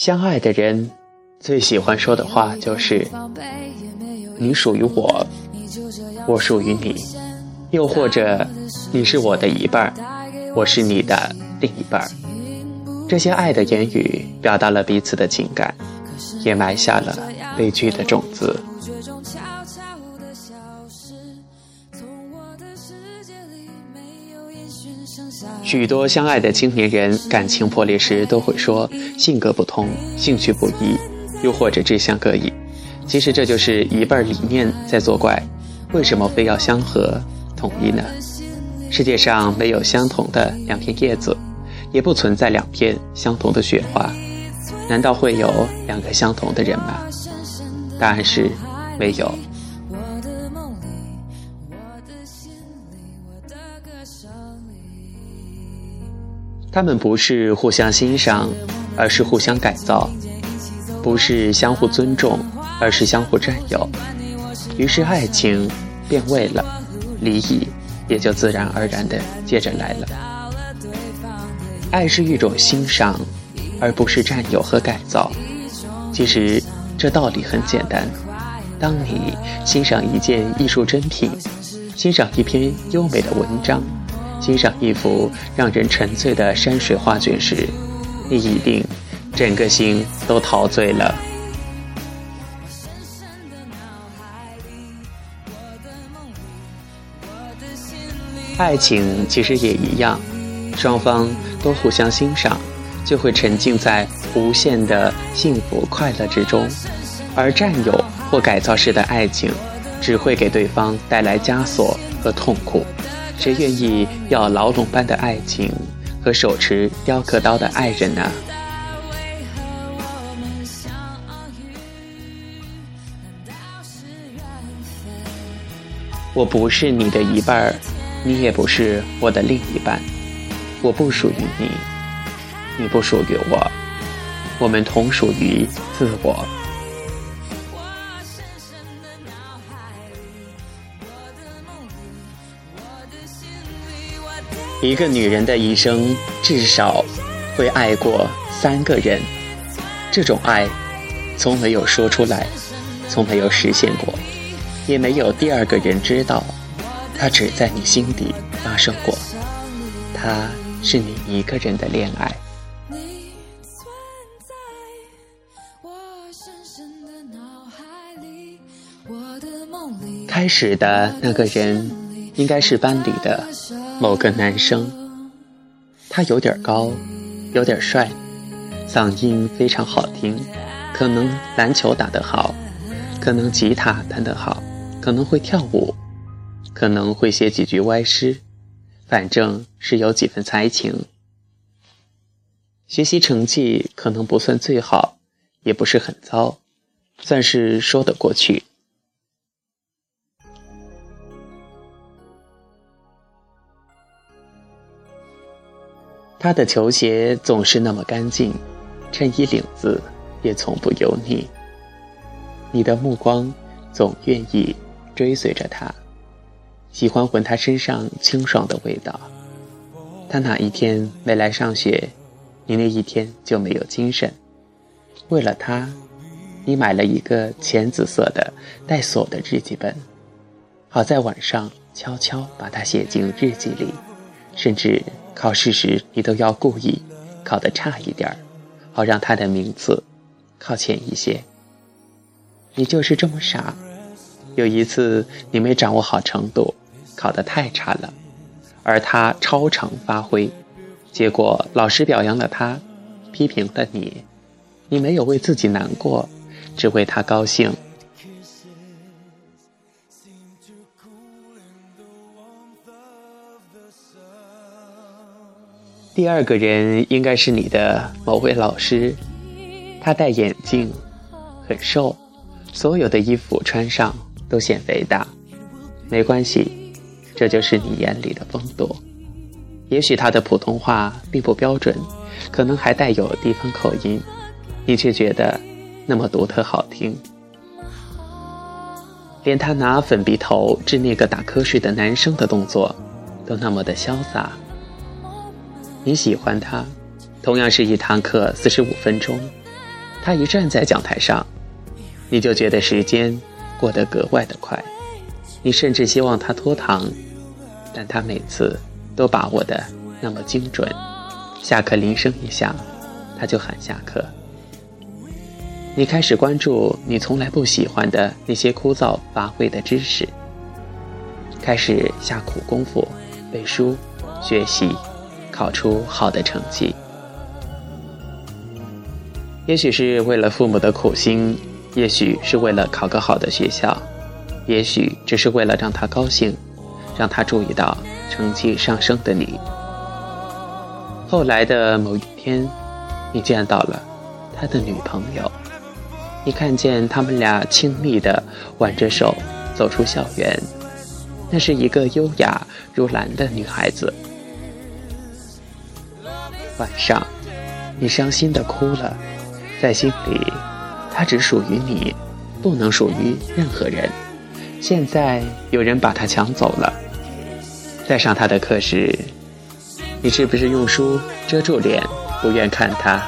相爱的人最喜欢说的话就是“你属于我，我属于你”，又或者“你是我的一半我是你的另一半这些爱的言语表达了彼此的情感，也埋下了悲剧的种子。许多相爱的青年人感情破裂时都会说性格不同、兴趣不一，又或者志向各异。其实这就是一半理念在作怪。为什么非要相合统一呢？世界上没有相同的两片叶子，也不存在两片相同的雪花。难道会有两个相同的人吗？答案是没有。他们不是互相欣赏，而是互相改造；不是相互尊重，而是相互占有。于是爱情变味了，离异也就自然而然的接着来了。爱是一种欣赏，而不是占有和改造。其实这道理很简单：当你欣赏一件艺术珍品，欣赏一篇优美的文章。欣赏一幅让人沉醉的山水画卷时，你一定整个心都陶醉了。爱情其实也一样，双方都互相欣赏，就会沉浸在无限的幸福快乐之中；而占有或改造式的爱情，只会给对方带来枷锁和痛苦。谁愿意要牢笼般的爱情和手持雕刻刀的爱人呢？我不是你的一半，你也不是我的另一半。我不属于你，你不属于我，我们同属于自我。一个女人的一生至少会爱过三个人，这种爱从没有说出来，从没有实现过，也没有第二个人知道，它只在你心底发生过。它是你一个人的恋爱。开始的那个人应该是班里的。某个男生，他有点高，有点帅，嗓音非常好听，可能篮球打得好，可能吉他弹得好，可能会跳舞，可能会写几句歪诗，反正是有几分才情。学习成绩可能不算最好，也不是很糟，算是说得过去。他的球鞋总是那么干净，衬衣领子也从不油腻。你的目光总愿意追随着他，喜欢闻他身上清爽的味道。他哪一天没来上学，你那一天就没有精神。为了他，你买了一个浅紫色的带锁的日记本，好在晚上悄悄把它写进日记里，甚至。考试时，你都要故意考得差一点儿，好让他的名次靠前一些。你就是这么傻。有一次，你没掌握好程度，考得太差了，而他超常发挥，结果老师表扬了他，批评了你。你没有为自己难过，只为他高兴。第二个人应该是你的某位老师，他戴眼镜，很瘦，所有的衣服穿上都显肥大。没关系，这就是你眼里的风度。也许他的普通话并不标准，可能还带有地方口音，你却觉得那么独特好听。连他拿粉笔头治那个打瞌睡的男生的动作，都那么的潇洒。你喜欢他，同样是一堂课四十五分钟，他一站在讲台上，你就觉得时间过得格外的快。你甚至希望他拖堂，但他每次都把握的那么精准。下课铃声一响，他就喊下课。你开始关注你从来不喜欢的那些枯燥乏味的知识，开始下苦功夫背书、学习，考出好的成绩。也许是为了父母的苦心，也许是为了考个好的学校，也许只是为了让他高兴，让他注意到成绩上升的你。后来的某一天，你见到了他的女朋友，你看见他们俩亲密地挽着手走出校园，那是一个优雅如兰的女孩子。晚上，你伤心地哭了。在心里，它只属于你，不能属于任何人。现在有人把它抢走了。在上他的课时，你是不是用书遮住脸，不愿看他？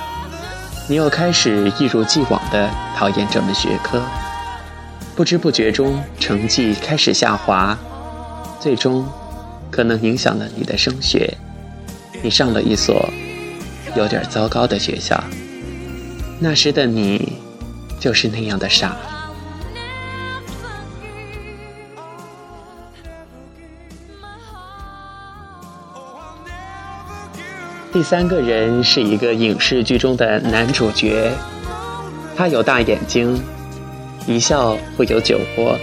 你又开始一如既往地讨厌这门学科，不知不觉中成绩开始下滑，最终可能影响了你的升学。你上了一所有点糟糕的学校。那时的你，就是那样的傻。第三个人是一个影视剧中的男主角，他有大眼睛，一笑会有酒窝，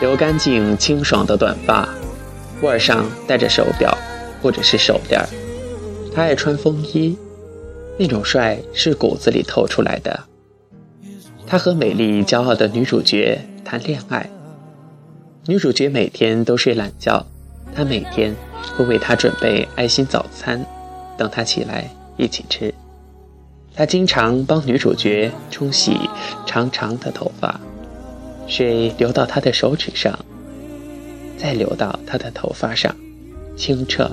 留干净清爽的短发，腕上戴着手表或者是手链他爱穿风衣。那种帅是骨子里透出来的。他和美丽骄傲的女主角谈恋爱，女主角每天都睡懒觉，他每天会为她准备爱心早餐，等她起来一起吃。他经常帮女主角冲洗长长的头发，水流到她的手指上，再流到她的头发上，清澈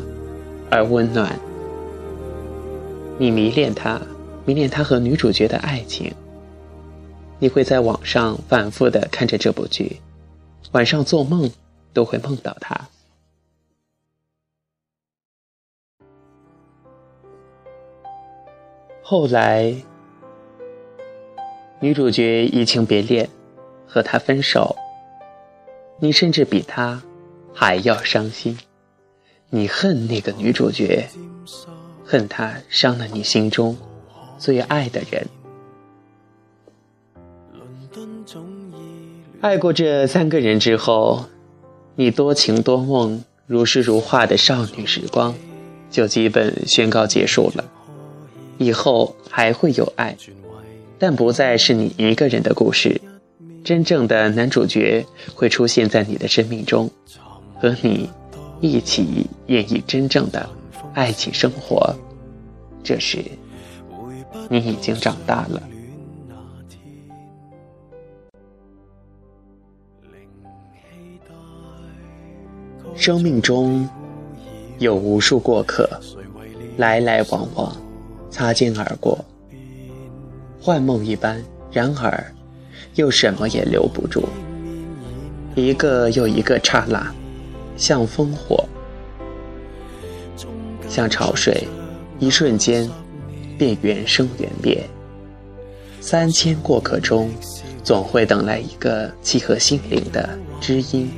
而温暖。你迷恋他，迷恋他和女主角的爱情。你会在网上反复的看着这部剧，晚上做梦都会梦到他。后来，女主角移情别恋，和他分手。你甚至比他还要伤心，你恨那个女主角。恨他伤了你心中最爱的人。爱过这三个人之后，你多情多梦、如诗如画的少女时光，就基本宣告结束了。以后还会有爱，但不再是你一个人的故事。真正的男主角会出现在你的生命中，和你一起演绎真正的。爱情生活，这时你已经长大了。生命中有无数过客，来来往往，擦肩而过，幻梦一般。然而，又什么也留不住。一个又一个刹那，像烽火。像潮水，一瞬间便缘生缘灭。三千过客中，总会等来一个契合心灵的知音，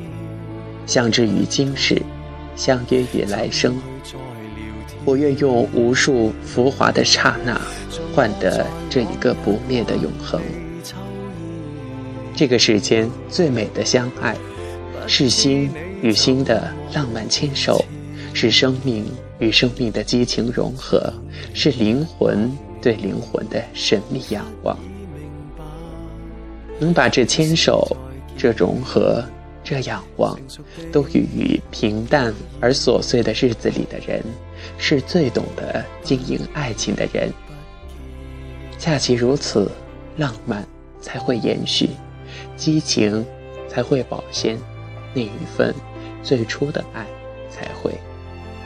相知于今世，相约于来生。我愿用无数浮华的刹那，换得这一个不灭的永恒。这个世间最美的相爱，是心与心的浪漫牵手，是生命。与生命的激情融合，是灵魂对灵魂的神秘仰望。能把这牵手、这融合、这仰望，都寓于平淡而琐碎的日子里的人，是最懂得经营爱情的人。恰其如此，浪漫才会延续，激情才会保鲜，那一份最初的爱才会。